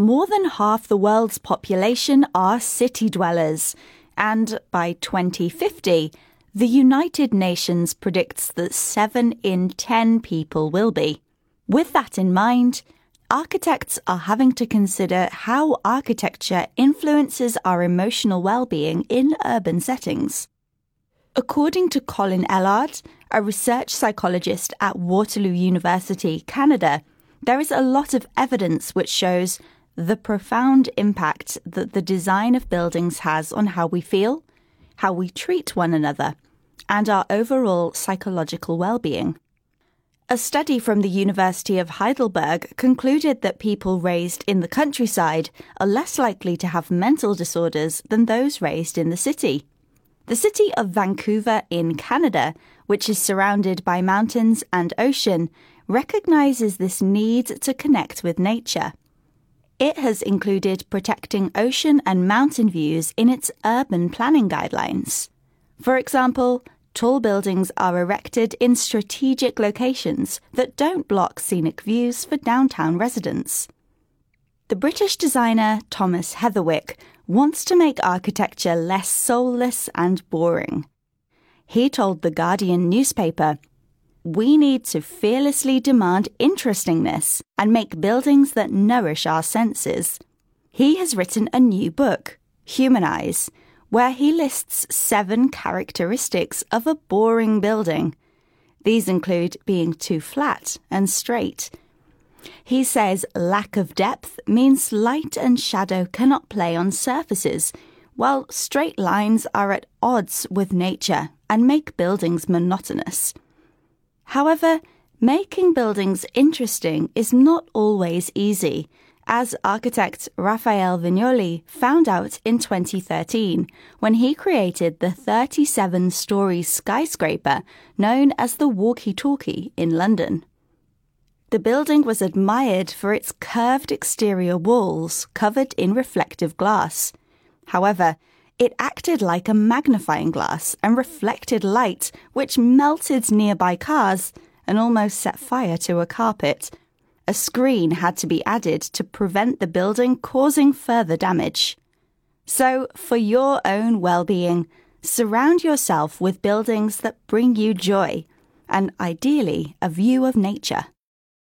more than half the world's population are city dwellers, and by 2050, the United Nations predicts that 7 in 10 people will be. With that in mind, architects are having to consider how architecture influences our emotional well-being in urban settings. According to Colin Ellard, a research psychologist at Waterloo University, Canada, there is a lot of evidence which shows the profound impact that the design of buildings has on how we feel, how we treat one another, and our overall psychological well-being. A study from the University of Heidelberg concluded that people raised in the countryside are less likely to have mental disorders than those raised in the city. The city of Vancouver in Canada, which is surrounded by mountains and ocean, recognizes this need to connect with nature. It has included protecting ocean and mountain views in its urban planning guidelines. For example, tall buildings are erected in strategic locations that don't block scenic views for downtown residents. The British designer Thomas Heatherwick wants to make architecture less soulless and boring. He told the Guardian newspaper, We need to fearlessly demand interestingness and make buildings that nourish our senses. He has written a new book, Humanize, where he lists seven characteristics of a boring building. These include being too flat and straight, he says lack of depth means light and shadow cannot play on surfaces, while straight lines are at odds with nature and make buildings monotonous. However, making buildings interesting is not always easy, as architect Rafael Viñoly found out in 2013 when he created the 37 story skyscraper known as the Walkie Talkie in London. The building was admired for its curved exterior walls covered in reflective glass. However, it acted like a magnifying glass and reflected light, which melted nearby cars and almost set fire to a carpet. A screen had to be added to prevent the building causing further damage. So, for your own well being, surround yourself with buildings that bring you joy and ideally a view of nature.